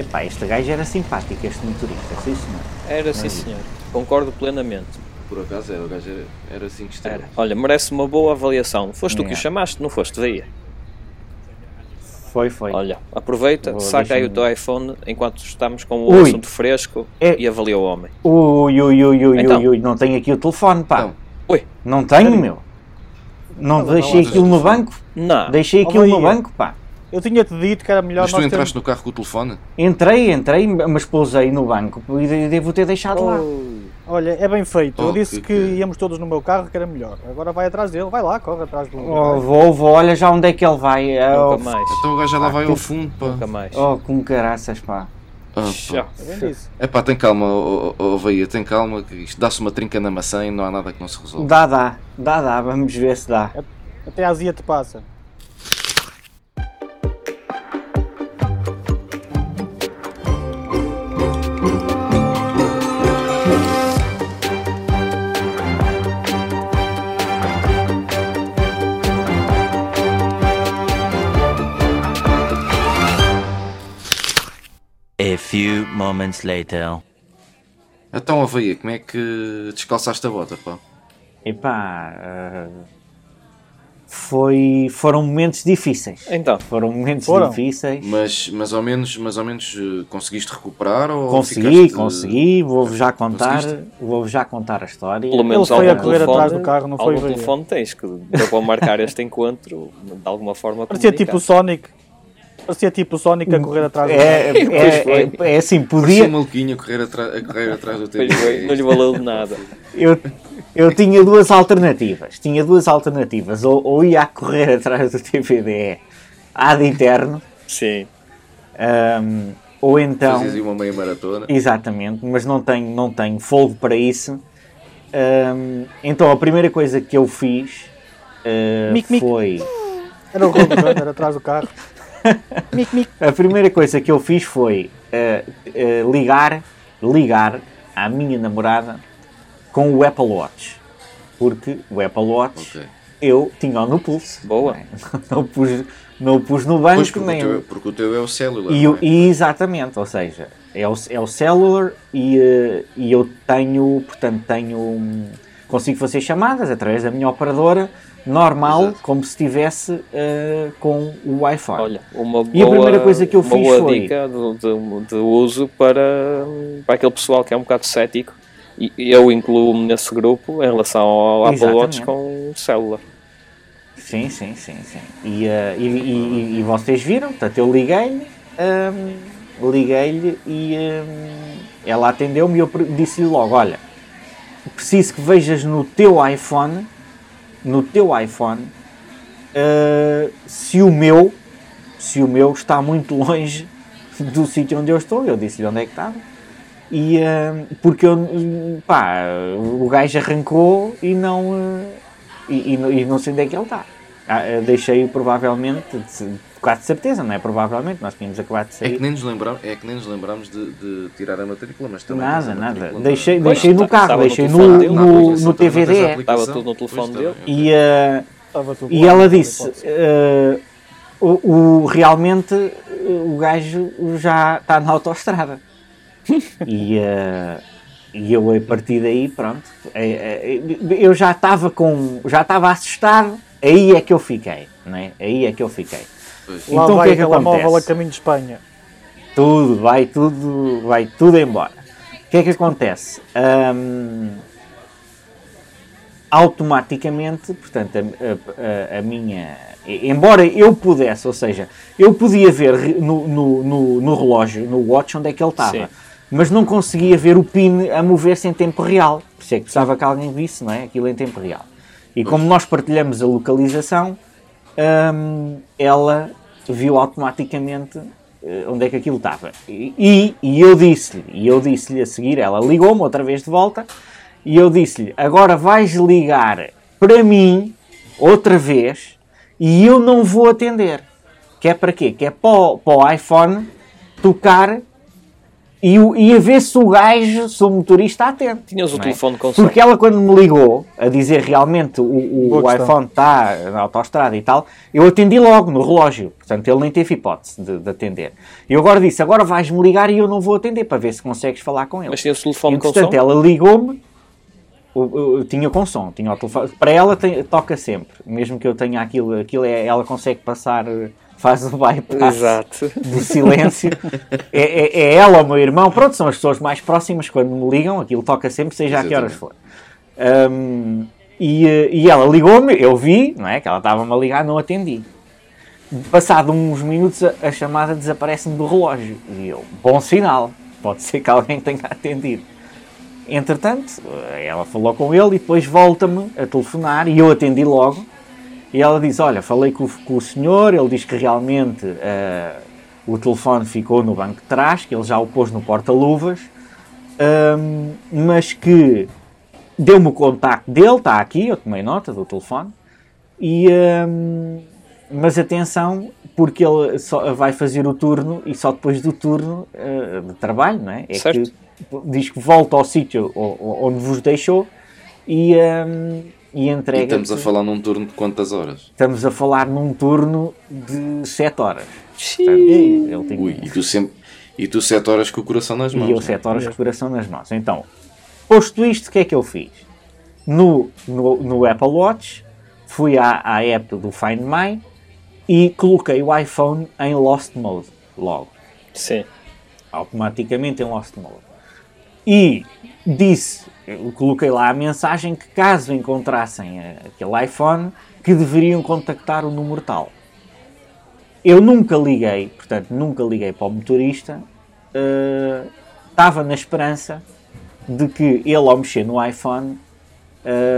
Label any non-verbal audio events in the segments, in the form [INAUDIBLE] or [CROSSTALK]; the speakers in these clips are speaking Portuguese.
Epá, este gajo era simpático, este motorista, sim senhor. Era sim, senhor. Concordo plenamente. Por acaso era, o gajo era 5 estrelas. Era. Olha, merece uma boa avaliação. Foste tu que o Yeah. chamaste, não foste? Daí. Foi, foi. Olha, aproveita, Vou saca aí o teu iPhone enquanto estamos com o Ui. assunto fresco É- e avalia o homem. Ui, ui, ui, ui, Então. ui, ui, não tenho aqui o telefone, pá. Então, Ui, Não tenho, meu. Não Não, deixei não, aquilo no telefone. banco. não. Deixei aquilo no banco, pá. Eu tinha-te dito que era melhor mas tu entraste termos... no carro com o telefone? Entrei, entrei, mas pousei no banco e de- devo ter deixado lá. Olha, é bem feito. Eu Oh, disse que- que, que- íamos todos no meu carro, que era melhor. Agora vai atrás dele, vai lá, corre atrás do. Oh, vou, vou, olha já onde é que ele vai. Oh, Nunca mais. Então o gajo já lá Ah, vai tu- ao fundo, pá. Nunca mais. oh, com caraças, pá. Ah. É. É pá, tem calma, ó oh, Veia, tem calma, que isto dá-se uma trinca na maçã e não há nada que não se resolva. Dá, dá, dá, dá, vamos ver se dá. Até a azia te passa. Moments later. Então, Veia, como é que descalçaste a bota, pá? Epá, ah, foi, foram momentos difíceis. Então, Foram momentos Foram. difíceis. Mas, mas ao menos, mas ao menos eh, conseguiste recuperar ou Consegui, ficaste- consegui, vou-vos já contar, vou-vos já contar a história. pelo menos foi a correr telefone, atrás do carro, não foi algum telefone tens que deu para marcar este encontro de alguma forma. Parecia tipo o. Sonic. Parecia tipo o Sonic a correr atrás do carro. É, é, é, é assim, Parecia podia, um maluquinho a correr, atra- a correr atrás do foi, não lhe valeu de nada. eu, eu tinha duas alternativas. Tinha duas alternativas. Ou, ou ia a correr atrás do TVDE ad eterno, Sim. ahm, ou então. Fazias aí uma meia maratona. Exatamente, mas não tenho, não tenho fogo para isso. Ahm, então a primeira coisa que eu fiz ah, Mic, mic. foi. Era o Runner atrás do carro. [LAUGHS] mic, mic. A primeira coisa que eu fiz foi ah, ah, ligar, ligar à minha namorada com o Apple Watch. Porque o Apple Watch Ok. eu tinha no pulso. Boa. Não, é? [LAUGHS] Não o pus, não o pus no banco, Pois, porque, o nem. teu, porque o teu é o celular. E, é? e exatamente, ou seja, é o, é o cellular e, eh, e eu tenho, portanto, tenho, consigo fazer chamadas através da minha operadora normal, Exato. como se estivesse eh, com o Wi-Fi. Olha, uma boa, E a primeira coisa que eu fiz foi- dica de, de- de uso para, para aquele pessoal que é um bocado cético. E eu incluo-me nesse grupo em relação ao Apple Watch Exatamente. com celular. Sim, sim, sim, sim. E, eh, e, e- e vocês viram, portanto, eu liguei-lhe, hum, liguei-lhe e hum, ela atendeu-me e eu disse-lhe logo, olha, preciso que vejas no teu iPhone, no teu iPhone, eh, se o meu, se o meu está muito longe [LAUGHS] do sítio onde eu estou. Eu disse-lhe onde é que estava. E, hum, porque eu, pá, o gajo arrancou e não, eh, e, e e não sei onde é que ele está. Ah, Deixei-o provavelmente, de, quase de certeza, não é? Provavelmente, nós tínhamos acabado de É sair. que nem nos lembramos, é que nem nos lembramos de, de tirar a matrícula, mas também Nada, nada. Deixei, na- deixei no carro, no deixei telefone no, dele. no, no TVDE. aplicação. Estava tudo no telefone dele. E, eh, tudo e ela não disse, eh, o, o- realmente eh, o gajo já está na autoestrada. e, eh, e eu a partir daí, pronto, eh, eh, eu já estava com, já estava assustado, aí é que eu fiquei, não é? Aí é que eu fiquei. Pois. Lá Então, o vai que é que móvel a acontece? caminho de Espanha. Tudo, vai tudo, vai tudo embora. O que é que acontece? Ahm, automaticamente, portanto, a, a- a- minha. Embora eu pudesse, ou seja, eu podia ver no, no, no, no relógio, no watch, onde é que ele estava, mas não conseguia ver o PIN a mover-se em tempo real. Por isso é que precisava que alguém visse, não é? Aquilo em tempo real. E como nós partilhamos a localização, hum, ela viu automaticamente eh, onde é que aquilo estava. E, e, eu disse-lhe, e eu disse-lhe a seguir, ela ligou-me outra vez de volta, e eu disse-lhe, agora vais ligar para mim, outra vez, e eu não vou atender. Que é para quê? Que é para o, para o iPhone tocar e, o- e a ver se o gajo, se o motorista atento. Tinhas o não é? telefone com som. Porque ela, quando me ligou a dizer realmente o, o, o iPhone está na autostrada e tal, eu atendi logo no relógio. Portanto, ele nem teve hipótese de, de atender. E eu agora disse: agora vais-me ligar e eu não vou atender para ver se consegues falar com ele. Mas tinhas o telefone com Entretanto, som. ela ligou-me, tinha com som, tinha o telefone. Para ela tem- toca sempre, mesmo que eu tenha aquilo, aquilo é, ela consegue passar, eh, faz o bypass Exato. do silêncio. [LAUGHS] é, é- é ela ou o meu irmão, pronto, são as pessoas mais próximas quando me ligam, aquilo toca sempre, seja a que horas for. Ahm, e, eh, e ela ligou-me, eu vi, não é? Que ela estava-me a ligar, não atendi. Passado uns minutos, a, a chamada desaparece-me do relógio. E eu, bom sinal, pode ser que alguém tenha atendido. Entretanto, eh, ela falou com ele e depois volta-me a telefonar e eu atendi logo. E ela diz: Olha, falei com, o- com o senhor, ele diz que realmente eh, o telefone ficou no banco de trás, que ele já o pôs no porta-luvas, ahm, mas que deu-me o contacto dele, está aqui, eu tomei nota do telefone, e, ahm, mas atenção, porque ele só vai fazer o turno e só depois do turno eh, de trabalho, não é? É Certo. que diz que volta ao sítio onde vos deixou e, ahm, e E entrega. estamos a falar num turno de quantas horas? Estamos a falar num turno de 7 horas. Xiii. Portanto, ele tem Ui, e tu sempre. E tu sete horas com o coração nas mãos. e eu não é? 7 horas com o coração nas mãos. Então, posto isto, o que é que eu fiz? No, no, no Apple Watch, fui à, à app do Find My e coloquei o iPhone em Lost Mode logo. Sim. automaticamente em Lost Mode. E disse, coloquei lá a mensagem que caso encontrassem eh, aquele iPhone, que deveriam contactar o número tal. Eu nunca liguei, portanto, nunca liguei para o motorista, eh, estava na esperança de que ele, ao mexer no iPhone,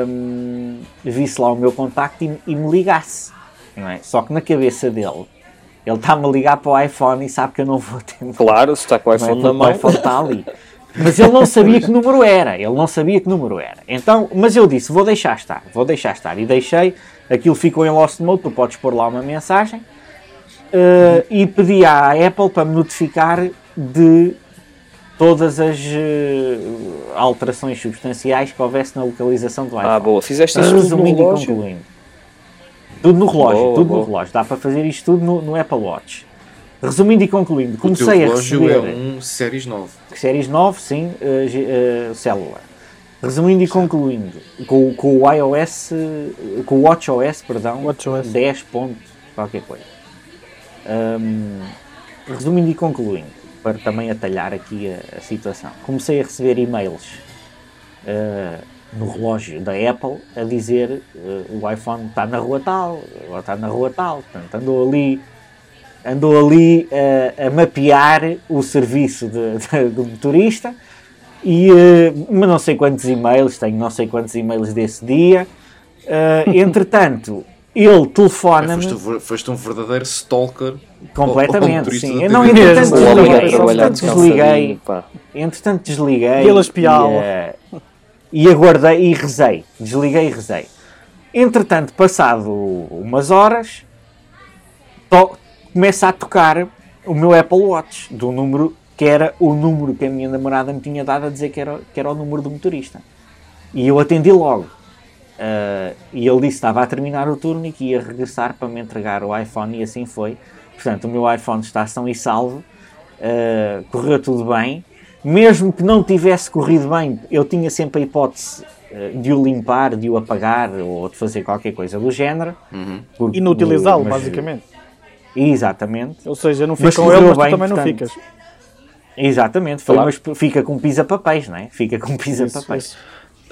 hum, visse lá o meu contacto e, e me ligasse. não é? Só que na cabeça dele, ele está-me a ligar para o iPhone e sabe que eu não vou atender. Claro, se está com o é? iPhone na Porque mão. O iPhone está ali. [LAUGHS] Mas ele não sabia que número era. Ele não sabia que número era. Então, mas eu disse, vou deixar estar. Vou deixar estar. E deixei. Aquilo ficou em Lost Mode. Tu podes pôr lá uma mensagem. eh, e pedi à Apple para me notificar de todas as eh, alterações substanciais que houvesse na localização do iPhone. Ah, boa. Fizeste isso tudo no Resumindo e relógio? concluindo. Tudo no relógio, Boa, tudo boa. no relógio. Dá para fazer isto tudo no, no Apple Watch. Resumindo e concluindo, O teu comecei a relógio receber é um Series 9. séries 9, sim, G- eh, célula. Resumindo e concluindo, com, com o iOS, eh, com o WatchOS, perdão, WatchOS. 10 ponto qualquer coisa. Hum, resumindo e concluindo, para também atalhar aqui a, a situação, comecei a receber e-mails eh, no relógio da Apple a dizer eh, o iPhone está na rua tal, agora está na rua tal, portanto andou ali andou ali eh, a mapear o serviço de- de- do motorista e mas não sei quantos e-mails, tenho não sei quantos e-mails desse dia. Eh, entretanto, ele É, telefona-me foste, um ver- foste um verdadeiro stalker. ao completamente, sim. Eu não, entretanto, desliguei, a entretanto, desliguei, entretanto, desliguei E ele a e, eh, e aguardei e rezei, desliguei e rezei. Entretanto, passado umas horas, to- começa a tocar o meu Apple Watch do número que era o número que a minha namorada me tinha dado a dizer que era, que era o número do motorista. E eu atendi logo. Ah, e ele disse que estava a terminar o turno e que ia regressar para me entregar o iPhone e assim foi. Portanto, o meu iPhone está são e salvo. Ah, correu tudo bem. Mesmo que não tivesse corrido bem, eu tinha sempre a hipótese ah, de o limpar, de o apagar ou de fazer qualquer coisa do género. Porque- Inutilizá-lo, basicamente. Exatamente. Ou seja, não Mas fica com correu ele, mas tu bem, também não portanto. ficas. Exatamente. Foi, Claro. mas fica com pisa-papéis, não é? Fica com pisa-papéis.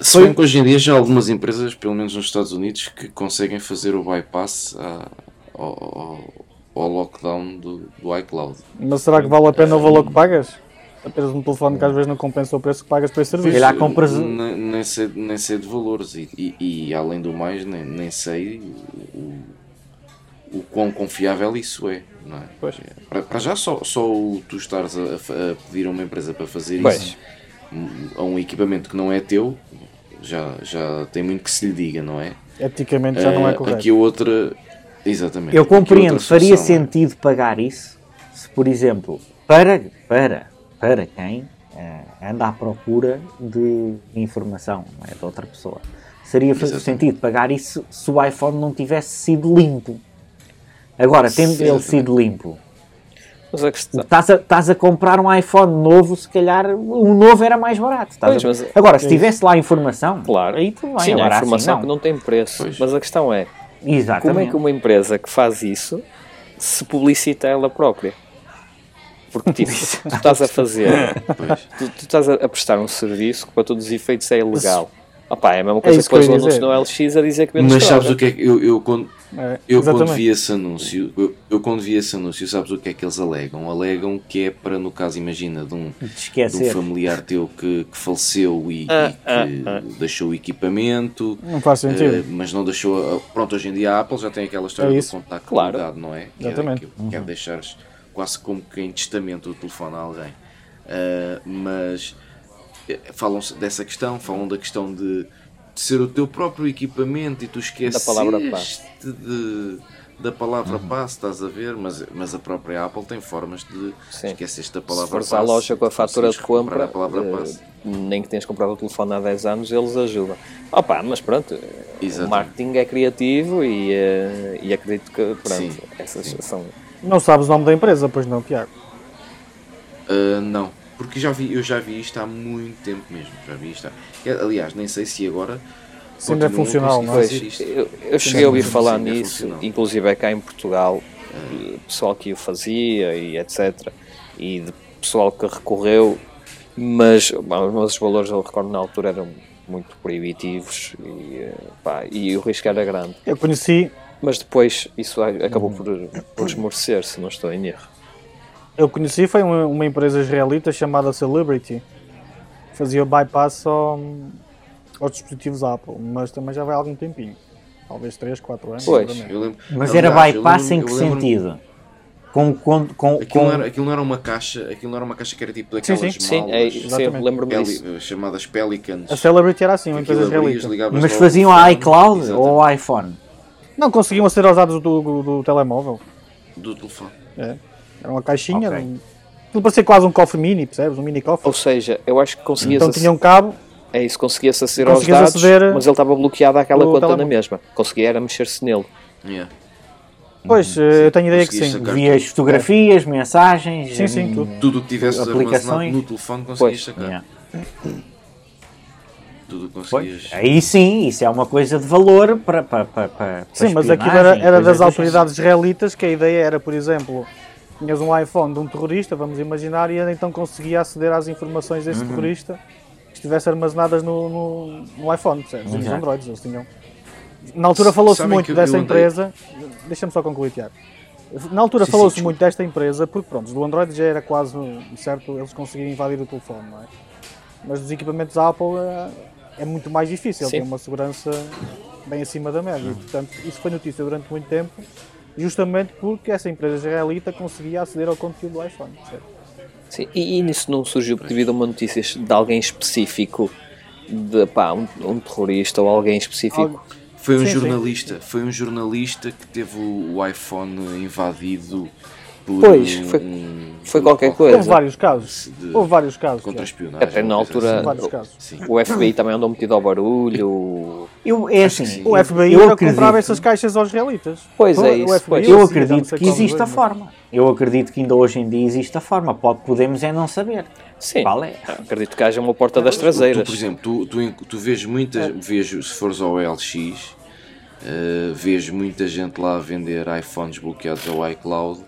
Se bem que hoje em dia já há algumas empresas, pelo menos nos Estados Unidos, que conseguem fazer o bypass à- ao, ao- lockdown do, do iCloud. Mas será que vale a pena o valor que pagas? Apenas um telefone que às vezes não compensa o preço que pagas por esse serviço. calhar compras- Nem, nem sei, nem sei de valores e, e- e, além do mais nem, nem sei o, o quão confiável isso é. Não é? Pois. Para, para já só, só tu estares a, a pedir a uma empresa para fazer Pois. isso um- a um equipamento que não é teu já, já tem muito que se lhe diga, não é? Eticamente já não é Eh, correto. Aqui a outra. Exatamente. Eu compreendo, faria é- sentido pagar isso se, por exemplo, para, para para quem eh, anda à procura de informação, não é de outra pessoa. Seria fazer sentido pagar isso se o iPhone não tivesse sido limpo. Agora, tendo Sim, ele sido limpo, Mas a questão. estás a, estás a comprar um iPhone novo, se calhar um novo era mais barato. Pois, a- mas- Agora, se tivesse lá a informação, Claro. aí tudo bem. Sim, agora há assim informação não. que não tem preço. Pois. Mas a questão é: Exatamente. como é que uma empresa que faz isso se publicita ela própria? Porque tipo, [LAUGHS] tu estás a fazer, tu, tu estás a, a prestar um serviço que para todos os efeitos é ilegal. Opá, é a mesma coisa isso que que o anúncio dizer. no LX a dizer que vendes Mas sabes o que é que eu, eu quando, É, eu quando vi esse anúncio, eu, eu quando vi esse anúncio, sabes o que é que eles alegam? Alegam que é para, no caso, imagina, de um, De um familiar teu que, que faleceu e, Ah, e que ah, ah. deixou o equipamento, Não faz eh, sentido. mas não deixou. a- Pronto, hoje em dia a Apple já tem aquela história É do contacto Claro. não é? Que Exatamente. É, que quer deixares quase como que em testamento o telefone a alguém. Ah, mas eh, falam dessa questão, falam da questão de, de ser o teu próprio equipamento e tu esqueces palavra passe. de, da palavra passe, estás a ver, mas, mas a própria Apple tem formas de Sim. da Se palavra fores à loja com a tu fatura de compra, a palavra eh, passe. nem que tenhas comprado o telefone há 10 anos, eles ajudam. Opa, mas pronto, eh, o Exatamente. marketing é criativo e, eh, e acredito que pronto, Sim. essas são. Não sabes o nome da empresa, pois não, Tiago? Uh, não, porque já vi, eu já vi isto há muito tempo mesmo. Já vi isto. há- Aliás, nem sei se agora. Se ainda é funcional, não é? Fazer isto. eu, eu cheguei a ouvir falar sim, é nisso, funcional. inclusive é cá em Portugal, eh, pessoal que o fazia e etc. E de pessoal que recorreu, mas, mas os valores eu recordo na altura eram muito proibitivos e, eh, pá, e o risco era grande. Eu conheci, Mas depois isso acabou por, por esmorecer, se não estou em erro. Eu conheci foi uma, uma empresa israelita chamada Celebrity. Fazia bypass ao, aos dispositivos Apple, mas também já vai há algum tempinho. Talvez 3, 4 anos. Pois. Eu lembro- Mas era bypass em lembro- que eu lembro- sentido? Com, com, com, Aquilo, com- não era, aquilo não era uma caixa, aquilo não era uma caixa que era tipo daquelas sim. Sim, malas é, sim, Exatamente. lembro-me peli- disso. chamadas Pelicans. A Celebrity era assim, uma empresa israelita. Mas faziam o a iCloud Exatamente. ou ao iPhone? Não conseguiam ser os dados do, do, do telemóvel. do telefone. É. Era uma caixinha. Ok. Um, aquilo parecia quase um cofre mini, percebes? Um mini cofre. Ou seja, eu acho que conseguias, Então ac- tinha um cabo, é isso, conseguia-se aceder aos dados, aceder mas ele estava bloqueado àquela conta na telemóvel. mesma. Conseguia era mexer-se nele. Yeah. pois, eh, eu tenho ideia que sim. Vias fotografias, mensagens. Sim, sim, hum, tudo. Tudo o que tivesse Aplicações. no telefone conseguias sacar. yeah. Tudo o que Pois, conseguias. aí sim, isso é uma coisa de valor para. para, para, para Sim, mas aquilo era, era das autoridades israelitas que a ideia era, por exemplo, tinhas um iPhone de um terrorista, vamos imaginar, e ele então conseguia aceder às informações desse Uhum. terrorista que estivessem armazenadas no, no, no iPhone, percebes? Nos Exato. Androids, eles tinham. Na altura falou-se muito dessa andei- empresa. Deixa-me só concluir, Tiago. Na altura falou-se muito desta empresa porque, pronto, do Android já era quase certo eles conseguirem invadir o telefone, não é? Mas dos equipamentos Apple é, é muito mais difícil, Sim. tem uma segurança bem acima da média. E, portanto, isso foi notícia durante muito tempo, justamente porque essa empresa israelita conseguia aceder ao conteúdo do iPhone. percebe? Sim, e, e nisso não surgiu devido a uma notícia de alguém específico, de pá, um, um terrorista ou alguém específico. Algo- Foi um Sim, sim. jornalista, foi um jornalista que teve o, o iPhone invadido por Pois, um- foi- um- foi um qualquer coisa. Houve vários casos. de Houve vários casos. Tiago. contra-espionagem. Até na altura assim. Vários casos. Sim. O FBI também andou metido ao barulho. Eu, é assim, sim. O FBI eu acredito- comprava essas caixas aos israelitas. Pois é isso, FBI, pois. Eu acredito que existe a forma. Eu acredito que ainda hoje em dia existe a forma. Pode, podemos é não saber. Sim, Qual é? acredito que haja uma porta das Tu, traseiras. por exemplo, tu, tu, tu vês muitas, vejo, se fores ao LX, eh, vês muita gente lá a vender iPhones bloqueados ao iCloud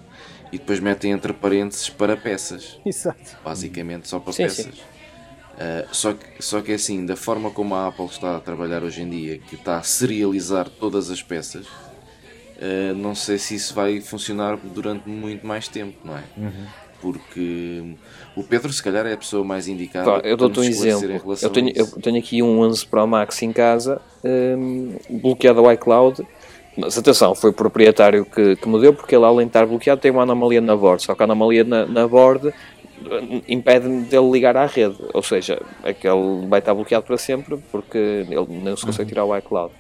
e depois metem entre parênteses para peças, Exato. basicamente só para Sim, peças. Eh, só, que, só que assim, da forma como a Apple está a trabalhar hoje em dia, que está a serializar todas as peças, eh, não sei se isso vai funcionar durante muito mais tempo, não é? Porque o Pedro, se calhar, é a pessoa mais indicada. Pá, eu para dou-te um exemplo. em relação Eu tenho, a isso. eu tenho aqui um 11 Pro Max em casa, hum, bloqueado ao iCloud. Mas atenção, foi o proprietário que, que me deu, porque ele, além de estar bloqueado, tem uma anomalia na board. Só que a anomalia na, na board hum, impede-me dele ligar à rede. Ou seja, aquele vai estar bloqueado para sempre, porque ele não se consegue tirar o iCloud.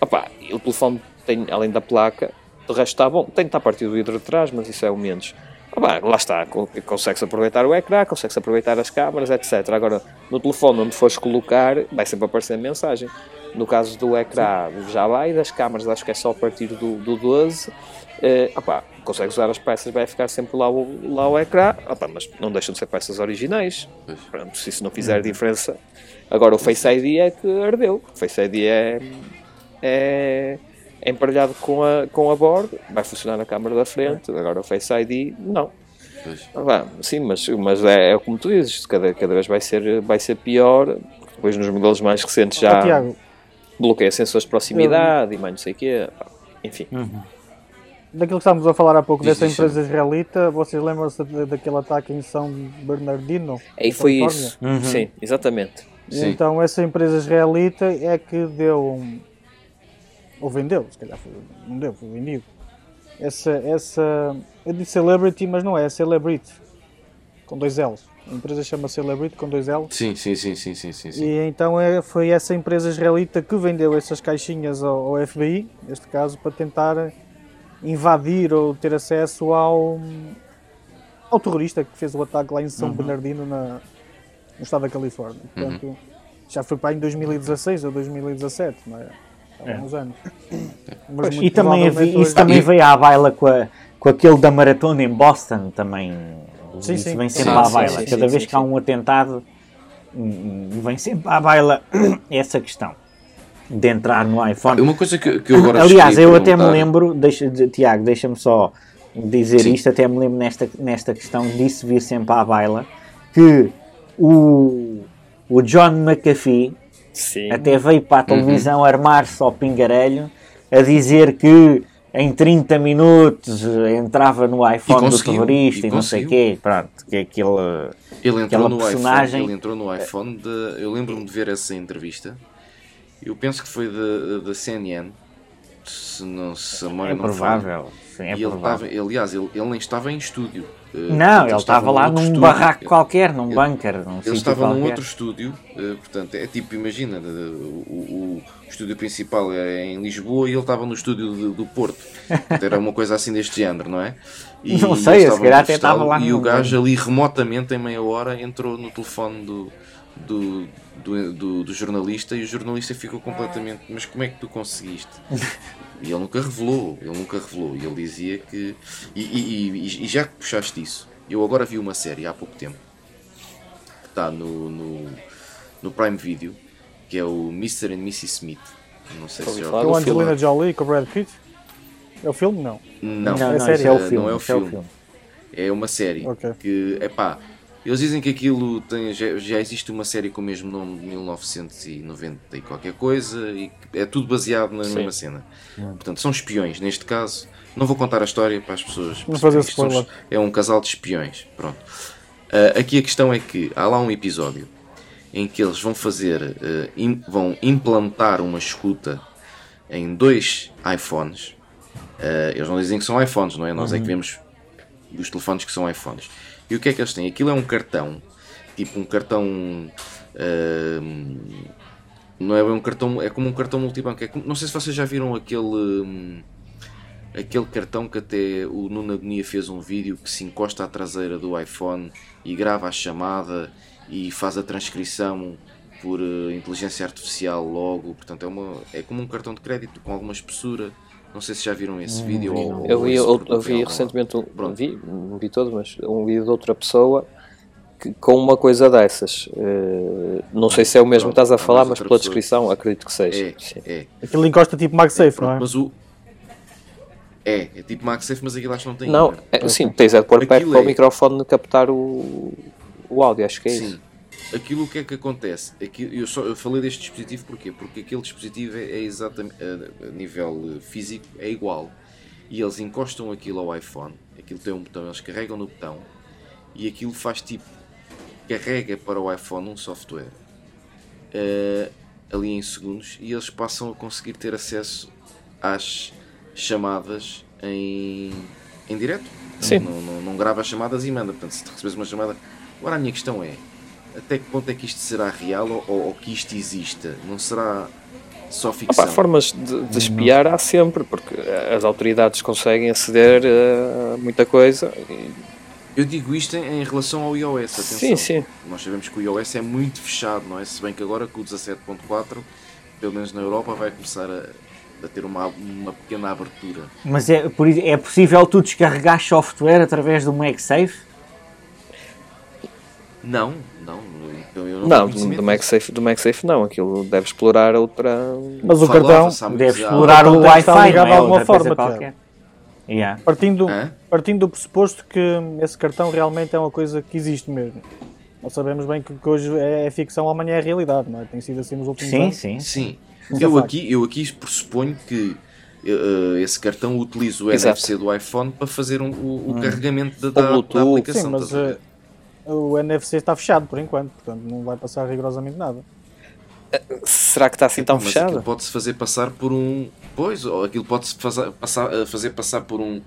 Opa, e o telefone tem, além da placa, de resto está bom. Tem que estar partido do vidro de trás, mas isso é o menos. Lá está, co- consegue-se aproveitar o ecrã, consegue-se aproveitar as câmaras, etc. Agora, no telefone onde fores colocar, vai sempre aparecer mensagem. No caso do ecrã, já vai, das câmaras acho que é só a partir do, do 12. Eh, opá, consegue usar as peças, vai ficar sempre lá o, lá o ecrã, opá, mas não deixam de ser peças originais. Pronto, se isso não fizer diferença. Agora, o Face ID é que ardeu. O Face ID é, é emparelhado com a, com a board, vai funcionar na câmara da frente. Agora, o Face ID, não. Pois. Ah, sim, mas, mas é, é como tu dizes, cada, cada vez vai ser, vai ser pior. Depois nos modelos mais recentes já bloqueia sensores de proximidade e mais não sei o quê. Enfim, daquilo que estávamos a falar há pouco Diz, dessa empresa israelita, vocês lembram-se da- daquele ataque em São Bernardino? aí foi Califórnia? isso. Uhum. Sim, exatamente. Sim. Então essa empresa israelita é que deu um- ou vendeu, se calhar foi, não deu, foi vendido. Essa, essa, eu disse Celebrity, mas não é, é Celebrity, com dois L's. A empresa chama Celebrity com dois L's. Sim, sim, sim, sim, sim, sim, sim. E então é, foi essa empresa israelita que vendeu essas caixinhas ao, ao FBI, neste caso, para tentar invadir ou ter acesso ao, ao terrorista que fez o ataque lá em São Bernardino, na, no estado da Califórnia. Portanto, já foi para aí em 2016 ou 2017, não é? Há É. uns anos. [COUGHS] Mas E também havia, hoje- isso também veio à baila com, a- com aquele da maratona em Boston também. Sim, isso sim. vem sempre Sim, à baila. sim, Cada sim, vez sim, que há um atentado, hum, vem sempre à baila [COUGHS] essa questão de entrar no iPhone. Uma coisa que, que eu agora Aliás, eu até me lembro, deixa, de- Tiago, deixa-me só dizer Sim. isto, até me lembro nesta, nesta questão disso vir sempre à baila, que o, o John McAfee Sim. até veio para a Uhum. televisão armar-se ao pingarelho a dizer que em 30 minutos entrava no iPhone do terrorista e e, não sei o quê, pronto, que aquele... Ele entrou aquela no personagem- iPhone. Ele entrou no iPhone. De, eu lembro-me de ver essa entrevista. Eu penso que foi da CNN. Se, não, se a memória É não provável, sim, é e ele provável. estava, aliás, ele, ele nem estava em estúdio. Eh, Não, ele estava lá num estúdio. barraco qualquer, num Ele- bunker, num Ele estava qualquer. num outro estúdio, eh, portanto, é tipo, imagina, o, o- o estúdio principal é em Lisboa e ele estava no estúdio de- do Porto. Era uma coisa assim deste género, não é? E Não sei, se calhar até estava lá E o gajo ali remotamente, em meia hora, entrou no telefone do, do, do, do- do jornalista e o jornalista ficou completamente. Mas como é que tu conseguiste? [LAUGHS] E ele nunca revelou, ele nunca revelou. E ele dizia que. E, e- e- e já que puxaste isso, eu agora vi uma série há pouco tempo que está no, no, no Prime Video, que é o Mr. and Mrs. Smith. Não sei se já falar Com do a filme. Angelina Jolie com o Brad Pitt? É o filme? Não. Não, Não, É não, série? é o filme. não é o isso é o filme. filme. É uma série Ok. que, é pá, eles dizem que aquilo tem, já, já existe uma série com o mesmo nome de 1990 e qualquer coisa e é tudo baseado na Sim. mesma cena. Portanto, são espiões, neste caso. Não vou contar a história para as pessoas. Não fazer perceberem. São- spoiler. É um casal de espiões. Pronto. Ah, aqui a questão é que há lá um episódio em que eles vão fazer, eh, im- vão implantar uma escuta em dois iPhones. Eh, eles não dizem que são iPhones, não é? Nós é que vemos os telefones que são iPhones. E o que é que eles têm? Aquilo é um cartão, tipo um cartão. ahm, não é um cartão, é como um cartão multibanco. É como- não sei se vocês já viram aquele. hum, aquele cartão que até o Nuno Agonia fez um vídeo que se encosta à traseira do iPhone e grava a chamada e faz a transcrição por eh, inteligência artificial logo. Portanto, é, uma, é como um cartão de crédito com alguma espessura. Não sei se já viram esse vídeo. vi, ou- não. ou Eu vi, esse eu, eu vi recentemente, um, Pronto. vi, não vi todo, mas um vídeo de outra pessoa que, com uma coisa dessas. Eh, não sei se é o mesmo que Pronto, estás a é falar, mas pela pessoa. descrição acredito que seja. É, Sim. é. Aquilo encosta tipo MagSafe, não é? Mas o. É, é tipo MagSafe, mas aquilo acho que não tem. Não, é, sim, tens é de pôr perto Aquilo para o é- microfone captar o, o áudio, acho que é isso. Aquilo o que é que acontece? Aquilo, eu, só, eu falei deste dispositivo porquê? Porque aquele dispositivo é, é exatamente a, a nível eh, físico é igual. E eles encostam aquilo ao iPhone, aquilo tem um botão, eles carregam no botão e aquilo faz tipo carrega para o iPhone um software eh, ali em segundos e eles passam a conseguir ter acesso às chamadas em, em direto. Sim. Não, não, não grava as chamadas e manda. Portanto, se recebes uma chamada. Agora a minha questão é: até que ponto é que isto será real ou, ou que isto exista? Não será só ficção? Opa, formas de, de espiar há sempre, porque as autoridades conseguem aceder a muita coisa. E Eu digo isto em, em relação ao iOS, atenção. Sim, sim. Nós sabemos que o iOS é muito fechado, não é? Se bem que agora com o 17.4, pelo menos na Europa, vai começar a, a ter uma, uma pequena abertura. Mas é, é possível tu descarregar software através do MagSafe? Não, não. Eu não, Não, do, MagSafe, do MagSafe não. Aquilo deve explorar outra. Mas o cartão, Deve explorar o Wi-Fi, é? de alguma forma. Yeah. partindo, partindo do pressuposto que esse cartão realmente é uma coisa que existe mesmo. Nós sabemos bem que, que hoje é ficção, amanhã é realidade, não é? Tem sido assim nos últimos Sim, anos. sim. Sim. É Eu facto. aqui, eu aqui pressuponho que eh, esse cartão utiliza o Exato. NFC do iPhone para fazer um- o, o carregamento da, da, da aplicação. Sim, mas eh, o NFC está fechado por enquanto, portanto não vai passar rigorosamente nada. Será que está assim tão Mas fechado? aquilo pode-se fazer passar por um. Pois, ou aquilo pode-se fazer passar, eh, fazer passar por um,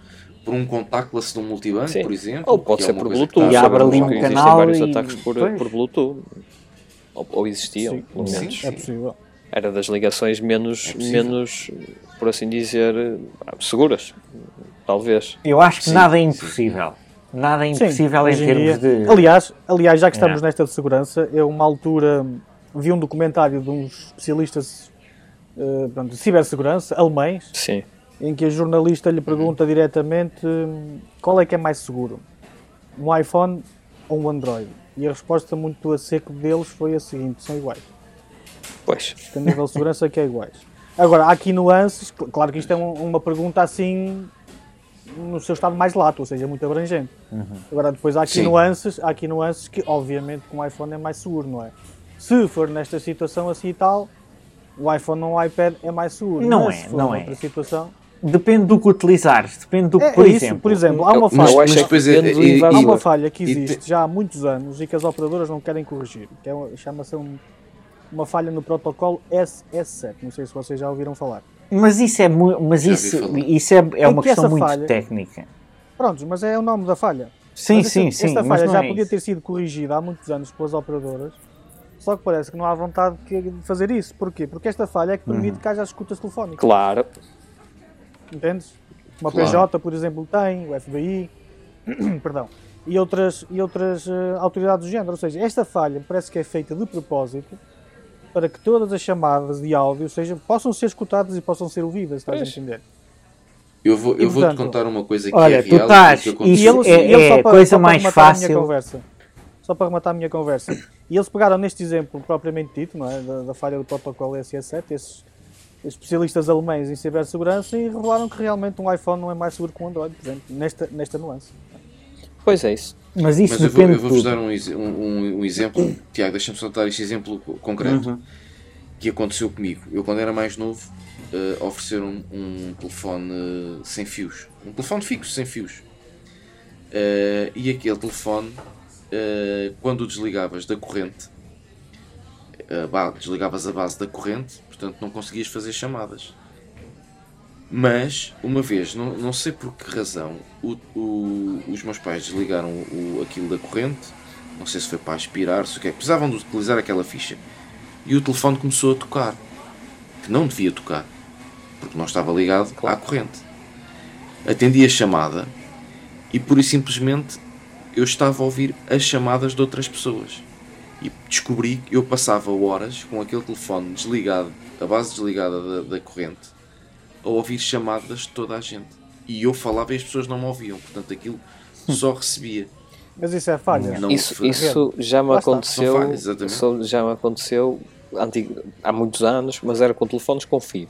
por um contactless de um multibanco, Sim. por exemplo. Ou pode é ser uma por Bluetooth. E abre ali um canal vários e- ataques por, pois. por Bluetooth. Ou, ou existiam, Sim. pelo Sim. menos. É possível. Era das ligações menos, É menos, por assim dizer, seguras. Talvez. Eu acho que Sim, nada é sim. Nada é Sim, impossível em hoje termos dia- de. Aliás, aliás, já que estamos É. nesta de segurança, eu uma altura vi um documentário de uns especialistas eh, pronto, de cibersegurança, alemães, Sim. em que a jornalista lhe pergunta diretamente hum, qual é que é mais seguro, um iPhone ou um Android? E a resposta muito a seco deles foi a seguinte, são iguais. Pois. a nível de segurança que é iguais. Agora, há aqui nuances, cl- claro que isto é um- uma pergunta assim no seu estado mais lato, ou seja, muito abrangente. Agora, depois há aqui, Sim. nuances, há aqui nuances que, obviamente, com o iPhone é mais seguro, não é? Se for nesta situação assim e tal, o iPhone ou o iPad é mais seguro. Não Mas é, se for não é. situação... Depende do que utilizares. Depende do que, É, por é isso, exemplo. por exemplo, há uma Mas- falha, mas mas depois é- e- e- há uma falha que e te- existe já há muitos anos e que as operadoras não querem corrigir, que é chama-se um- uma falha no protocolo SS7. Não sei se vocês já ouviram falar. Mas isso é, mas Já isso, isso é, é uma que questão muito falha- técnica. Prontos, mas é o nome da falha. Sim, Mas essa- sim, sim. Esta mas falha não já é podia isso. ter sido corrigida há muitos anos pelas operadoras, só que parece que não há vontade de fazer isso. Porquê? Porque esta falha é que permite Uhum. que haja as escutas telefónicas. Claro. Entendes? Uma Claro. PJ, por exemplo, tem, o FBI, [CLEARS THROAT] perdão, e outras, e outras eh, autoridades do género. Ou seja, esta falha parece que é feita de propósito para que todas as chamadas de áudio sejam, possam ser escutadas e possam ser ouvidas, estás a entender? Eu vou, eu vou-te contar uma coisa que olha, é tu real estás- e que e aconteceu. eles, é- e eles é só para, coisa só para mais rematar a minha fácil. conversa, só para rematar a minha conversa, e eles pegaram neste exemplo propriamente dito, não é, da, da falha do protocolo SS7, esses especialistas alemães em cibersegurança, e revelaram que realmente um iPhone não é mais seguro que um Android, por exemplo, nesta, nesta nuance. Pois é isso. Mas isso Mas eu vou, depende eu vou-vos dar um, um- um- exemplo. [COUGHS] Tiago, deixa-me só dar este exemplo co- concreto Uhum. que aconteceu comigo. Eu, quando era mais novo, eh, ofereceram um telefone sem fios. Um telefone fixo, sem fios. Eh, e aquele telefone, eh, quando o desligavas da corrente, desligavas a base da corrente, portanto não conseguias fazer chamadas. Mas, uma vez, não, não sei por que razão, o- o- os meus pais desligaram o, aquilo da corrente, não sei se foi para aspirar, se o que é, precisavam de utilizar aquela ficha. E o telefone começou a tocar, que não devia tocar, porque não estava ligado à corrente. Atendi a chamada e, pura e simplesmente, eu estava a ouvir as chamadas de outras pessoas. E descobri que eu passava horas com aquele telefone desligado, a base desligada da, da corrente, a ouvir chamadas de toda a gente. E eu falava e as pessoas não me ouviam, portanto aquilo só [LAUGHS] recebia. Mas isso é falha. Não isso, foi- isso já me aconteceu. Já me aconteceu antigo- há muitos anos, mas era com telefones com fio.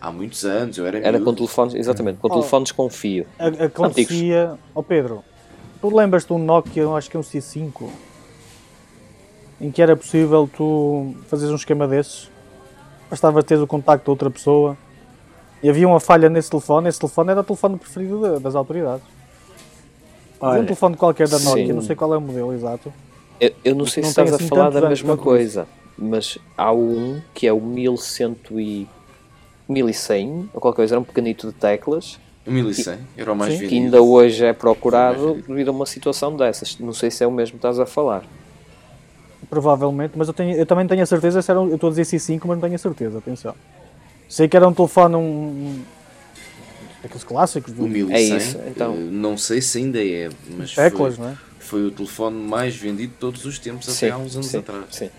Há muitos anos, eu era, Era miúdo. com telefones, exatamente, com Oh. telefones com fio. Acontecia, ó Pedro, tu lembras-te de um Nokia, eu acho que é um C5, em que era possível tu fazeres um esquema desses, bastava teres o contacto de outra pessoa e havia uma falha nesse telefone, esse telefone era o telefone preferido da- das autoridades. Havia um Olha, telefone qualquer da Nokia, sim. não sei qual é o modelo exato. Eu, eu não sei Não se estás tem a assim falar da mesma coisa, mas há um que é o 1100 e 1100, ou qualquer coisa, era um pequenito de teclas, 1100, era o mais Sim. vendido. que ainda hoje é procurado devido a uma situação dessas. Não sei se é o mesmo que estás a falar. Provavelmente, mas eu, tenho, eu também tenho a certeza se era eu estou a dizer C5, mas não tenho a certeza, atenção. Sei que era um telefone um, Aqueles clássicos do O 1100, É isso, então. eh, não sei se ainda é, mas séculos, foi, não é? foi o telefone mais vendido de todos os tempos Sim, até há uns anos sim, atrás. sim.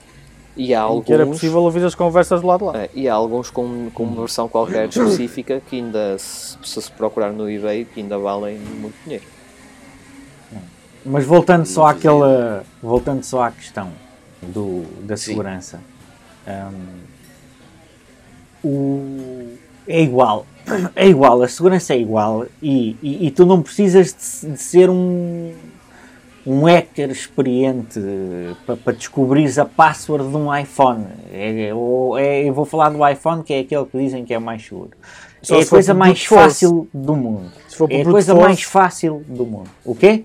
E há alguns, que era possível ouvir as conversas do lado de lá. é, e há alguns com, com uma versão qualquer específica que ainda, se, se procurar no eBay, que ainda valem muito dinheiro. Mas voltando só àquela. Voltando só à questão do, da Sim. segurança. hum, o, é igual. [CLEARS THROAT] É igual, a segurança é igual e, e, e tu não precisas de, de ser um, um hacker experiente para, para descobrires a password de um iPhone. É, ou é- eu vou falar do iPhone, que é aquele que dizem que é mais seguro. Só é a coisa mais force. fácil do mundo. É a coisa force. mais fácil do mundo. O quê?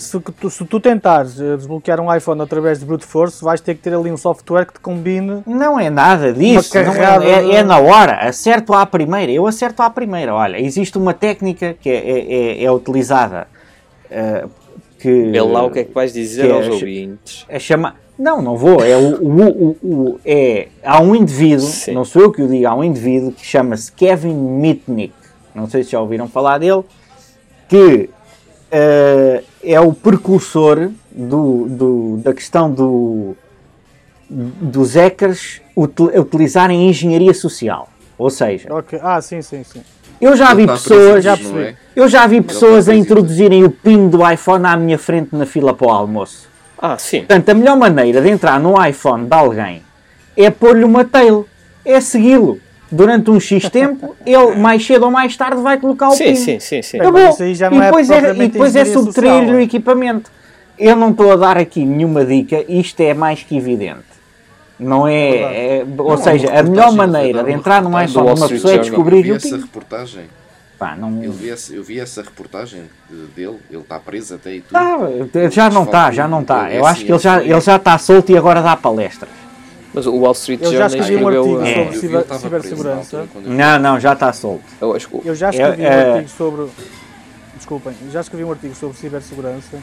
Se, tu, se tu tentares eh, desbloquear um iPhone através de brute force, vais ter que ter ali um software que te combine. Não é nada disso. É- carrada é, é na hora. Acerto à primeira. Eu acerto à primeira. Olha, existe uma técnica que é, é- é- é utilizada. eh, que, Vê lá o que é que vais dizer que é aos ch- ouvintes. é chama... Não, não vou. É o, o- o- o- é, há um indivíduo, Sim. não sou eu que o digo, há um indivíduo que chama-se Kevin Mitnick. Não sei se já ouviram falar dele. Que eh, é o precursor do, do- da questão do, dos hackers util- utilizarem engenharia social. Ou seja, Ok. Ah, sim, sim, sim. eu já vi pessoas, presente, não é? eu já vi pessoas a introduzirem o PIN do iPhone à minha frente na fila para o almoço. Ah, sim. Portanto, a melhor maneira de entrar no iPhone de alguém é pôr-lhe uma tail, é segui-lo. Durante um X tempo, ele mais cedo ou mais tarde vai colocar o Sim, PIN. sim, sim, sim. Já não e é depois é, e depois é subtrair-lhe o é? equipamento. Eu não estou a dar aqui nenhuma dica, isto é mais que evidente. Não é, é- ou Não, há seja, a melhor maneira foi de entrar reportagem iPhone de uma pessoa é Journal. Eu descobrir vi o essa reportagem. Pá, não... Eu vi, essa, eu vi essa reportagem de- dele. Ele está preso até e tudo. Ah, já não está, já não está. Eu acho que ele já, ele já está solto e agora dá palestras. Mas o Wall Street Eu já Journal escrevi um escreveu. artigo É. sobre Eu ciber- na cibersegurança. eu. Não, não, já está solto. eu acho que- Eu já escrevi É, um é- artigo sobre. Desculpem, eu já escrevi um artigo sobre cibersegurança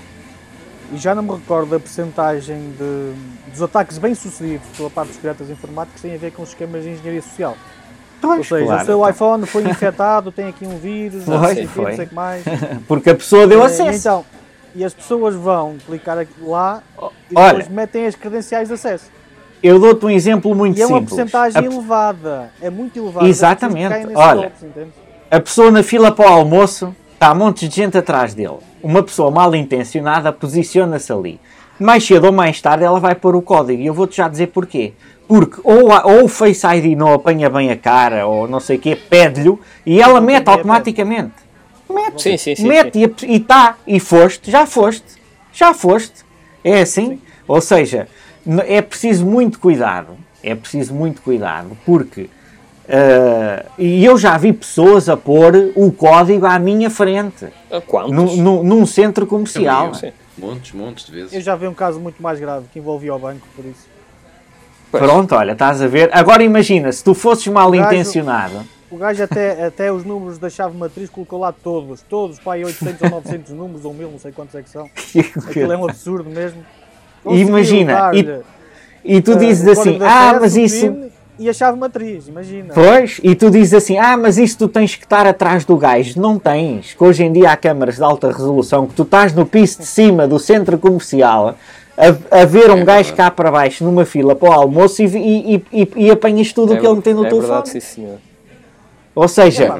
e já não me recordo da percentagem de, dos ataques bem-sucedidos pela parte dos piratas informáticos que têm a ver com os esquemas de engenharia social. Ou Pois, seja, claro. o seu iPhone foi infectado, tem aqui um vírus, não Foi, sei o quê, foi. não sei o que mais. [LAUGHS] Porque a pessoa deu Eh, acesso. E, então, e as pessoas vão clicar lá e Olha. depois metem as credenciais de acesso. Eu dou-te um exemplo muito E é uma simples. porcentagem A, elevada, é muito elevada. Exatamente. Olha, golpes, a pessoa na fila para o almoço, está um monte de gente atrás dele. Uma pessoa mal intencionada posiciona-se ali. Mais cedo ou mais tarde ela vai pôr o código. E eu vou-te já dizer porquê. Porque ou, a- ou o Face ID não apanha bem a cara, ou não sei o quê, pede-lhe e ela mete automaticamente. Mete, Sim, sim, sim, mete e está, e foste, já foste, já foste. É assim. Ou seja, é preciso muito cuidado. É preciso muito cuidado, porque ah, e eu já vi pessoas a pôr o código à minha frente, Quantos? num, num- num centro comercial. Sim. Montes, montes de vezes. Eu já vi um caso muito mais grave que envolvia o banco, por isso. Pois. Pronto, olha, estás a ver. Agora imagina, se tu fosses mal intencionado, O gajo até, até os números da chave matriz colocou lá todos, todos, pá, aí 800 ou 900 números, ou 1000, não sei quantos é que são. [LAUGHS] Aquilo é um absurdo mesmo. Imagina, Conseguiu e- dar-lhe, e tu eh, dizes assim: Ah, mas isso. E a chave matriz, imagina. Pois, e tu dizes assim: Ah, mas isso tu tens que estar atrás do gajo. Não tens, que hoje em dia há câmaras de alta resolução que tu estás no piso de cima do centro comercial a, a ver um É gajo cá para baixo numa fila para o almoço e, e, e, e apanhas tudo o É, que ele tem no é telefone. verdade, sim, senhor. Ou seja, É, pá,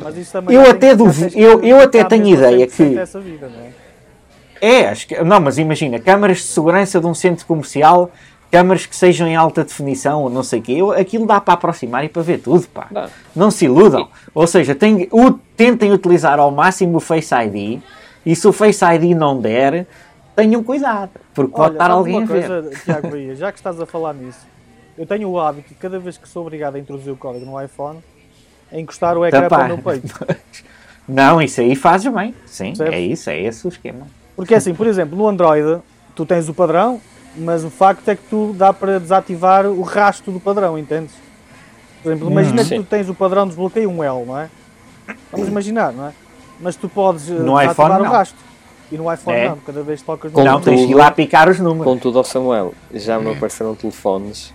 eu até duvi- eu- eu até tenho ideia 100% que- essa vida, não é? É, acho que, não, mas imagina, câmaras de segurança de um centro comercial, câmaras que sejam em alta definição ou não sei o quê, aquilo dá para aproximar e para ver tudo, pá. Dá. Não se iludam. Ou seja, tem- o- tentem utilizar ao máximo o Face ID e se o Face ID não der, tenham cuidado, porque pode Olha, estar sabe alguém a ver. coisa, [LAUGHS] Tiago Bahia, já que estás a falar nisso, eu tenho o hábito, cada vez que sou obrigado a introduzir o código no iPhone, a encostar o ecrã para o meu peito. [LAUGHS] Não, isso aí fazes bem. Sim, Percebes? é isso, é esse o esquema. Porque assim, por exemplo, no Android, tu tens o padrão, mas o facto é que tu dá para desativar o rastro do padrão, entendes? Por exemplo, imagina que Sim. tu tens o padrão de desbloqueio um L, não é? Vamos imaginar, não é? Mas tu podes eh, No desativar iPhone, o não. rastro. E no iPhone É. não, cada vez que tocas no não, tens de ir lá picar os números. Contudo, ao Samuel, já me apareceram telefones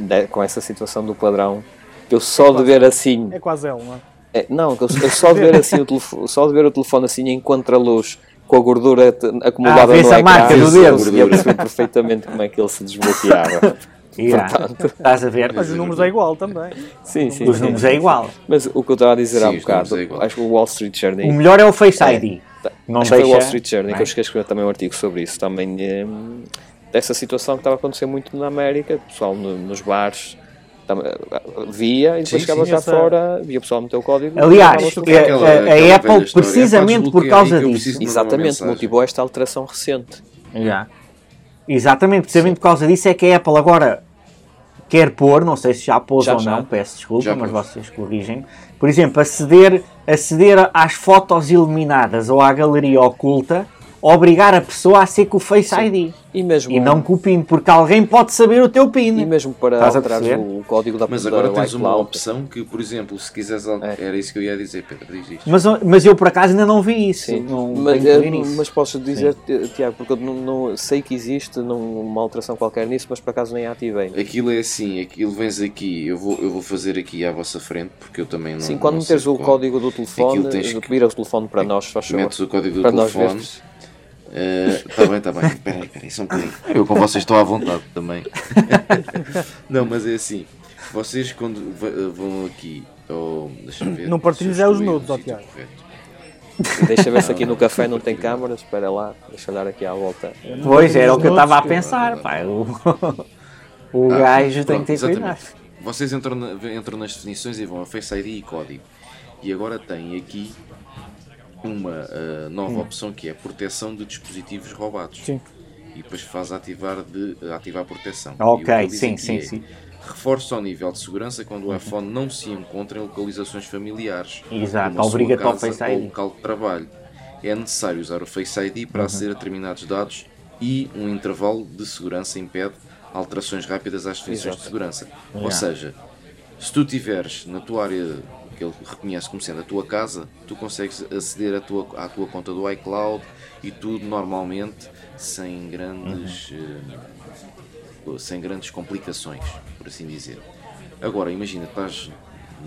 de- com essa situação do padrão. Eu só de ver assim, É quase L, não é? É, não, eu, eu só, de ver assim o telefone, só de ver o telefone assim em contraluz com a gordura acumulada Ah, no a ecrã, marca do eu dedo. conseguia perceber perfeitamente como é que ele se desbloqueava. [LAUGHS] Yeah. Portanto, Estás a ver? Mas os números é igual também. sim, sim. Os sim. números é igual. Mas o que eu estava a dizer Sim, há os bocado, é acho que o Wall Street Journey O melhor é o Face ID. Não Acho que foi o deixa. Wall Street Journey que é? eu cheguei a escrever também um artigo sobre isso, também hum, dessa situação que estava a acontecer muito na América, pessoal no- nos bares via e depois cá essa- fora, via o pessoal meter o código. Aliás, e Aquela- a- aquela a, velha a Apple, história, precisamente "Epá, por causa disso. Exatamente, mensagem." motivou esta alteração recente. Já. Exatamente, precisamente por causa disso é que a Apple agora quer pôr, não sei se já pôs Já, ou já. não, peço desculpa, Já mas pôs. vocês corrigem. Por exemplo, aceder, aceder às fotos eliminadas ou à galeria oculta, obrigar a pessoa a ser com o Face ID E mesmo, e não com o PIN, porque alguém pode saber o teu e PIN. mesmo para alterar o código da Mas da agora tens uma opção que, por exemplo, se quiseres. É. Era isso que eu ia dizer, Pedro. Diz isto. Mas, mas eu por acaso ainda não vi isso. Sim, Não mas, eh, isso. mas posso dizer, Ti- Tiago, porque eu não, não- sei que existe não- uma alteração qualquer nisso, mas por acaso nem ativei. Aquilo é assim, aquilo vens aqui, eu vou, eu vou fazer aqui à vossa frente, porque eu também não. Sim, quando não sei meteres o qual. código do telefone, tens que- vira o telefone para nós, faz favor. Metes o código do Para telefone. Está bem, está bem. Espera aí, espera aí, só um bocadinho. [LAUGHS] Eu com vocês estou à vontade também. [LAUGHS] não, mas é assim. Vocês quando va- vão aqui. Oh, ver. Não partilhes eu é os nudes, ó, Tiago. correto. Deixa ver se aqui no café não tem câmaras, espera lá, deixa olhar aqui à volta. Pois, era o que eu estava a pensar, pá. O, [LAUGHS] o Ah, gajo tem pronto, que ter exatamente. cuidado. Vocês entram, na- entram nas definições e vão a Face ID e código. E agora tem aqui uma ah, nova opção que é proteção de dispositivos roubados. Sim. E depois faz ativar de ativar a proteção. Ok, o sim, sim, é, sim. Reforça o nível de segurança quando o iPhone não se encontra em localizações familiares. Exato, ao casa Face ou ID. local de trabalho. É necessário usar o Face ID para aceder a determinados dados e um intervalo de segurança impede alterações rápidas às definições de Exato. segurança. Ou Yeah. seja, se tu tiveres na tua área que ele reconhece como sendo a tua casa, tu consegues aceder à tua, à tua conta do iCloud e tudo normalmente sem grandes, eh, sem grandes complicações, por assim dizer. Agora, imagina, estás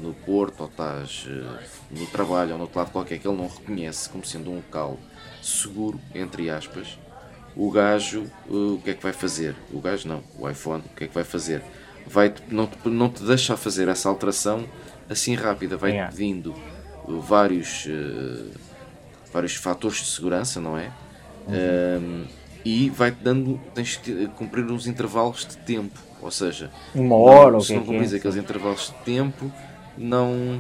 no Porto ou estás eh, no trabalho ou no outro lado qualquer que ele não reconhece como sendo um local seguro, entre aspas, o gajo eh, o que é que vai fazer? O gajo não, o iPhone, o que é que vai fazer? Vai não, te, não te deixa fazer essa alteração assim rápida, vai Yeah. pedindo eh, vários, eh, vários fatores de segurança, não é? Um, e vai-te dando, tens que cumprir uns intervalos de tempo, ou seja, Uma hora, não, se é não que é? aqueles intervalos de tempo, não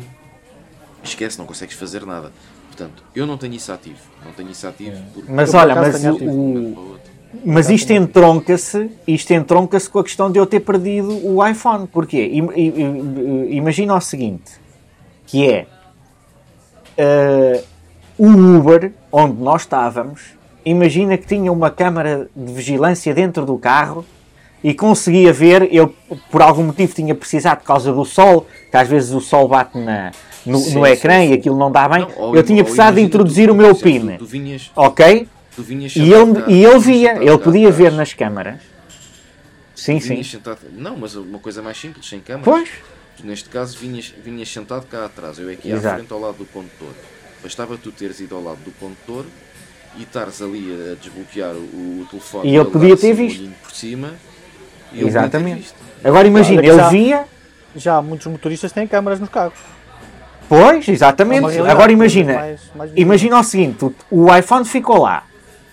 esquece, não consegues fazer nada. Portanto, eu não tenho isso ativo, não tenho isso ativo porque Mas olha, mas o, o- Mas isto entronca-se, isto entronca-se com a questão de eu ter perdido o iPhone. Porquê? Imagina o seguinte, que é eh, o Uber, onde nós estávamos, imagina que tinha uma câmara de vigilância dentro do carro e conseguia ver, eu por algum motivo tinha precisado por causa do sol, que às vezes o sol bate na, no, Sim, no sim, ecrã sim. e aquilo não dá bem, Não, eu tinha precisado de introduzir o meu PIN, ok? Tu vinhas E sentado ele, e ele via, ele podia ver atrás. nas câmaras. Sim, sim. Sentado, não, mas uma coisa mais simples, sem câmaras. Pois. Neste caso, vinhas, vinhas sentado cá atrás, eu aqui à Exato. frente ao lado do condutor. Bastava tu teres ido ao lado do condutor e estares ali a desbloquear o, o telefone. E ele podia ter visto. por cima. e Exatamente. visto. Agora imagina, que ele já- via. Já muitos motoristas têm câmaras nos carros. Pois, É exatamente. realidade, Agora imagina, mais- mais visível. imagina o seguinte: o, o iPhone ficou lá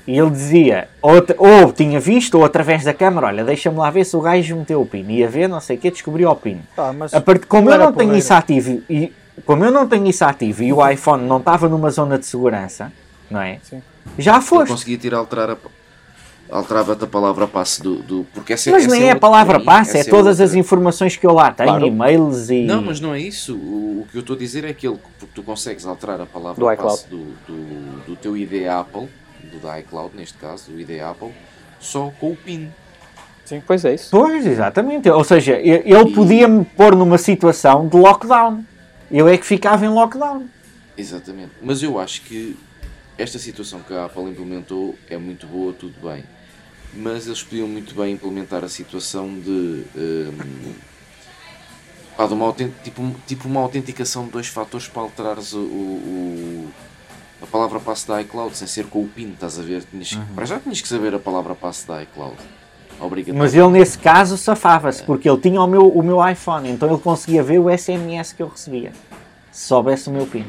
e ele dizia, ou, ou tinha visto, ou através da câmara, olha, deixa-me lá ver se o gajo meteu o PIN. Ia ver, não sei o que, descobriu o PIN. Tá, A part... Como eu não tenho isso ativo e como eu não tenho isso ativo e o iPhone não estava numa zona de segurança, não é? Sim. Já foste. conseguia tirar, alterar a, alterava-te a palavra passe do. do porque essa, Mas essa nem é a outra palavra passe, é essa todas as outra. informações que eu lá tenho, Claro. e-mails e. Não, mas não é isso. O, o que eu estou a dizer é aquele porque tu consegues alterar a palavra Do passe do, do, do teu ID Apple, do da iCloud neste caso, do ID Apple, só com o PIN. Sim, pois é isso. Pois, exatamente. Ou seja, ele E- podia-me pôr numa situação de lockdown. Eu é que ficava em lockdown. Exatamente. Mas eu acho que esta situação que a Apple implementou é muito boa, tudo bem. Mas eles podiam muito bem implementar a situação de hum, Pá, de uma tipo, tipo uma autenticação de dois fatores para alterares o- o- a palavra passe da iCloud sem ser com o PIN, estás a ver? Tinhas, Uhum. Para já tinhas que saber a palavra passe da iCloud. Obrigatório. Mas ele nesse caso safava-se, porque ele tinha o meu, o meu iPhone, então ele conseguia ver o SMS que eu recebia. Se soubesse o meu PIN.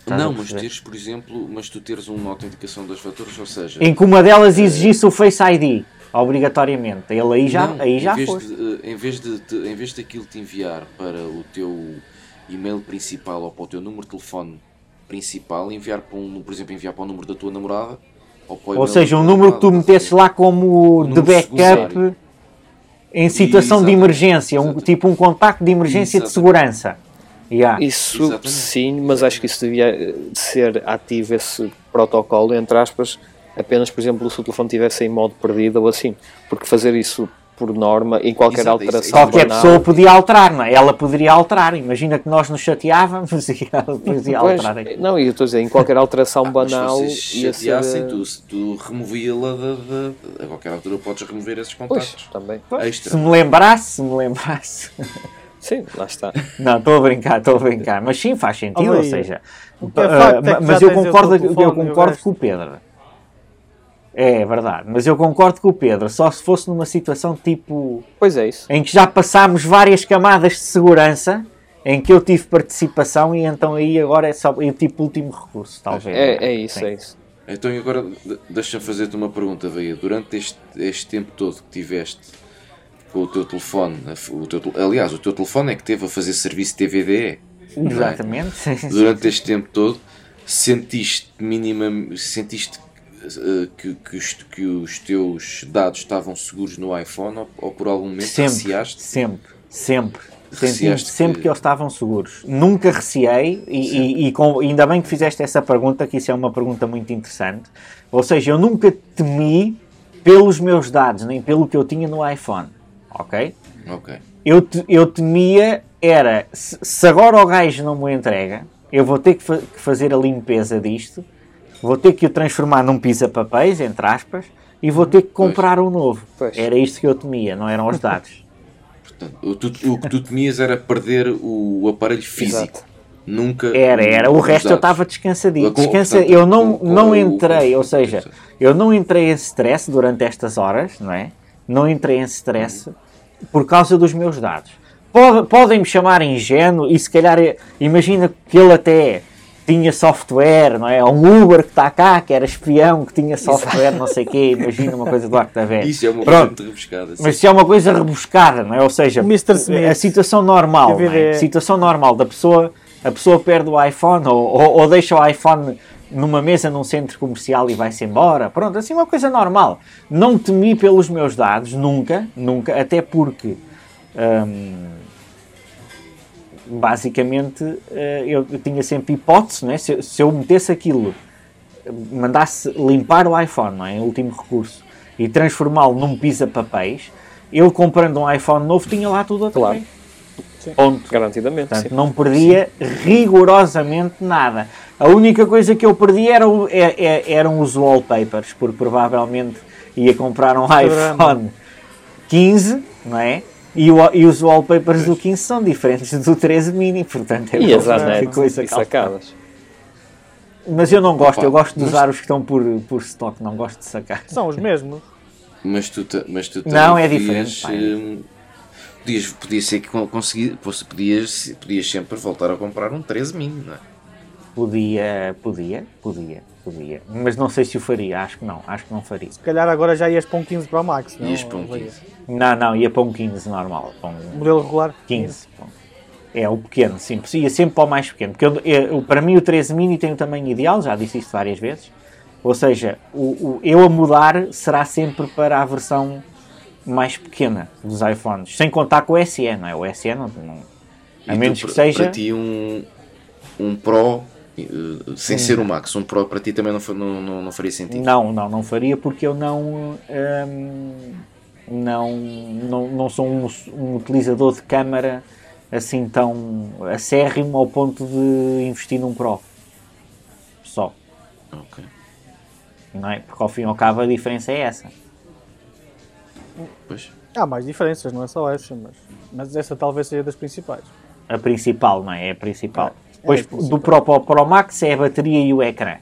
Estás Não, mas teres, por exemplo, mas tu teres uma autenticação de dois fatores, ou seja, Em que uma delas exigisse o Face ID, obrigatoriamente. Ele aí já, Não, aí já em vez foste. de, eh, em vez de, de- em vez daquilo te enviar para o teu e-mail principal ou para o teu número de telefone principal, enviar para um, por exemplo, enviar para o número da tua namorada ou, Ou seja, um número que tu metesses lá como Um de backup secundário. em situação de Exatamente. emergência, um, tipo um contacto de emergência de segurança. Yeah. Isso Exatamente. sim, mas acho que isso devia eh, ser ativo esse protocolo, entre aspas, apenas, por exemplo, se o telefone estivesse em modo perdido ou assim. Porque fazer isso por norma, em qualquer Exato, isso- alteração Qualquer banal, pessoa podia alterar, não é? Ela poderia alterar. Imagina que nós nos chateávamos [LAUGHS] e ela podia Pois, alterar. aqui. não, e eu estou a dizer, em qualquer alteração [LAUGHS] Ah, Mas banal se vocês ser... chateassem, eh, tu, tu removia-la da, da- A qualquer altura podes remover esses Pois, contactos. também. Extra. Se me lembrasse, se me lembrasse. [LAUGHS] Sim, lá está. Não, estou a brincar, estou a brincar. Mas sim, faz sentido, ou seja. É é que mas eu concordo, eu concordo com o Pedro. É verdade, mas eu concordo com o Pedro. Só se fosse numa situação tipo. Pois é isso. em que já passámos várias camadas de segurança, em que eu tive participação e então aí agora é só é tipo último recurso, talvez. É, é isso, Sim. é isso. Então agora de- deixa-me fazer-te uma pergunta, Veia. Durante este, este tempo todo que tiveste com o teu telefone, o teu, aliás, o teu telefone é que teve a fazer serviço TVDE. é? Exatamente. sim. Durante este tempo todo, sentiste minimamente, sentiste que, que, os, que os teus dados estavam seguros no iPhone ou, ou por algum momento Sempre, receaste? sempre, sempre. Senti sempre que- que eles estavam seguros. Nunca receei, e, e- e com- ainda bem que fizeste essa pergunta, que isso é uma pergunta muito interessante. Ou seja, eu nunca temi pelos meus dados, nem pelo que eu tinha no iPhone. Ok? Ok. Eu, te- eu temia era se, se agora o gajo não me entrega, eu vou ter que, fa- que fazer a limpeza disto, vou ter que o transformar num pisa-papéis, entre aspas, e vou ter que comprar um novo. Pois. Era isto que eu temia, não eram os dados. [LAUGHS] Portanto, o, tu- o que tu temias era perder o, aparelho físico. Exato. Nunca. Era, era. O resto eu dados. estava descansadinho. Descansa, portanto, eu não, com- não o- entrei, com- ou seja, eu não entrei em stress durante estas horas, não é? Não entrei em stress por causa dos meus dados. Pode- Podem-me chamar ingênuo e se calhar, eh, imagina que ele até tinha software, não é? Ou Um Uber que está cá, que era espião, que tinha software, não sei o quê, imagina uma coisa do Arco da Velha. Isso é uma coisa Pronto. muito rebuscada. sim. Mas se é uma coisa rebuscada, não é? Ou seja, Mr. Smith. a situação normal, é? A situação normal da pessoa, a pessoa perde o iPhone ou, ou, ou deixa o iPhone numa mesa num centro comercial e vai-se embora. Pronto, assim uma coisa normal. Não temi pelos meus dados, nunca, nunca, até porque hum, basicamente eh, eu, eu tinha sempre hipótese, não é? se, se eu metesse aquilo mandasse limpar o iPhone, não é? Em último recurso, e transformá-lo num pisa-papéis, eu comprando um iPhone novo tinha lá tudo outra Claro. vez. Ponto. Garantidamente, Portanto, sim. não perdia rigorosamente nada. A única coisa que eu perdi era o- é- é- eram os wallpapers, porque provavelmente ia comprar um iPhone 15, não é? E, o- e os wallpapers do 15 são diferentes do 13 mini, portanto é E anetes coisa e sacadas. Mas eu não gosto, Opa, eu gosto de mas- usar os que estão por, por stock, não gosto de sacar. São os mesmos. Mas tu, mas tu Não, é podias, diferente, pá. hum, Podias, podia ser que con- consegui, podias, podias sempre voltar a comprar um 13 mini, não é? Podia, podia, podia, podia. Mas não sei se o faria, acho que não, acho que não faria. Se calhar agora já ias para um 15 Pro Max. Não? Ias para um Vai. 15. Não, não, ia para um 15 normal, um Modelo regular. 15. pronto. É o pequeno, sim, ia sempre para o mais pequeno. Porque eu, eu- para mim o 13 mini tem o tamanho ideal, já disse isto várias vezes. Ou seja, o, o- eu a mudar será sempre para a versão mais pequena dos iPhones, sem contar com o SE, não é? O SE não, não- a E tu, menos que para- seja. Para ti, um, um Pro, eh, sem ser o Max, um Pro para ti também não, não, não faria sentido. Não, não, não faria porque eu não hum, não, não, não sou um, um utilizador de câmara assim tão acérrimo ao ponto de investir num Pro. Só, Ok. não é? Porque ao fim e ao cabo a diferença é essa. Pois. Há mais diferenças, não é só essa, mas. Mas essa talvez seja das principais. A principal, não é? É a principal. Depois a principal. do Pro Pro Pro Max é a bateria e o ecrã.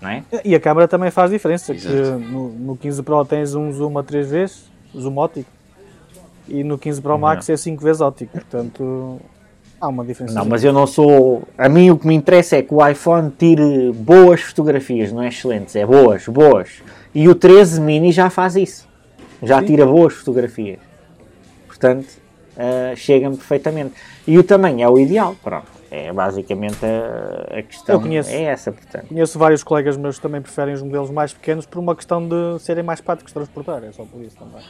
Não é? E a câmera também faz diferença, no, no 15 Pro tens um zoom a 3 vezes, zoom óptico, e no 15 Pro Max é 5 vezes óptico, portanto há uma diferença. Não, mas eu não sou. A mim o que me interessa é que o iPhone tire boas fotografias, não é excelentes, é boas, boas. E o 13 mini já faz isso. Já tira boas fotografias. Portanto, ah, chega-me perfeitamente. E o tamanho é o ideal, pronto. É basicamente a, a questão. Eu conheço. É essa, portanto. Conheço vários colegas meus que também preferem os modelos mais pequenos por uma questão de serem mais práticos de transportar, é só por isso também.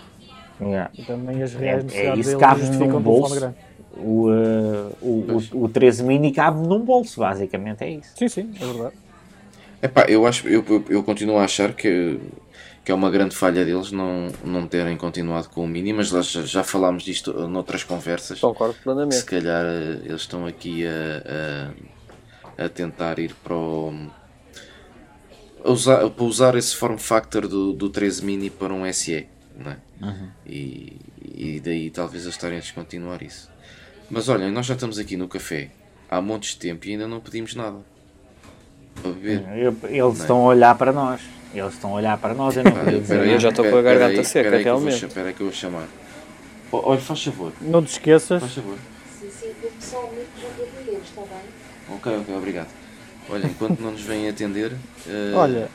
Yeah. E também as É, reais é necessidades isso deles cabe justificam num um bolso. grande. O, ah, o, o, o 13 mini cabe num bolso, basicamente, é isso. Sim, sim, é verdade. Epá, eu acho, eu, eu, eu continuo a achar que, que é uma grande falha deles não, não terem continuado com o Mini, mas nós já, já falámos disto noutras conversas. Concordo que se plenamente. calhar eh, eles estão aqui a, a, a tentar ir para o. a usar, para usar esse form factor do, do 13 mini para um SE, não é? E, e daí talvez eles estarem a descontinuar isso. Mas olhem, nós já estamos aqui no café há montes de tempo e ainda não pedimos nada para beber. Eu- Eles estão a olhar para nós. Eles estão a olhar para nós, eu [LAUGHS] não podia dizer peraí, eu já estou com a garganta seca, vou realmente. Espera que eu vou chamar. Oh, olha, faz favor, Não te esqueças, faz favor. Sim, sim, eu pessoalmente já vou beber, está bem? Ok, ok, obrigado. Olha, enquanto não nos vêm atender, eh, olha,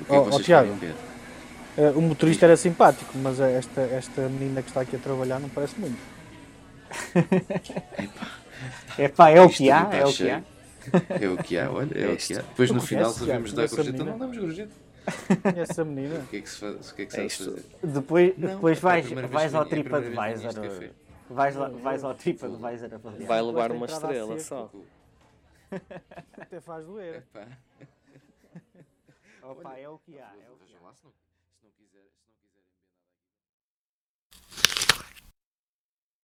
o que é que vocês Tiago. eh, o motorista era simpático, mas esta, esta menina que está aqui a trabalhar não parece muito. [LAUGHS] É pá, é o que há, é o que há. É o que há, olha, é o que há. Depois no final sabemos Tiago? dar gorjeta. Não damos gorjeta. Essa menina. O que é que se faz? O que é que se É fazer? Depois, Não, depois é a vais, primeira vez vais ao é TripAdvisor. Vais, lá, vais ao TripAdvisor a fazer. Vai levar uma estrela só. Até faz doer. Epá. Opa, é o que há. É o que há.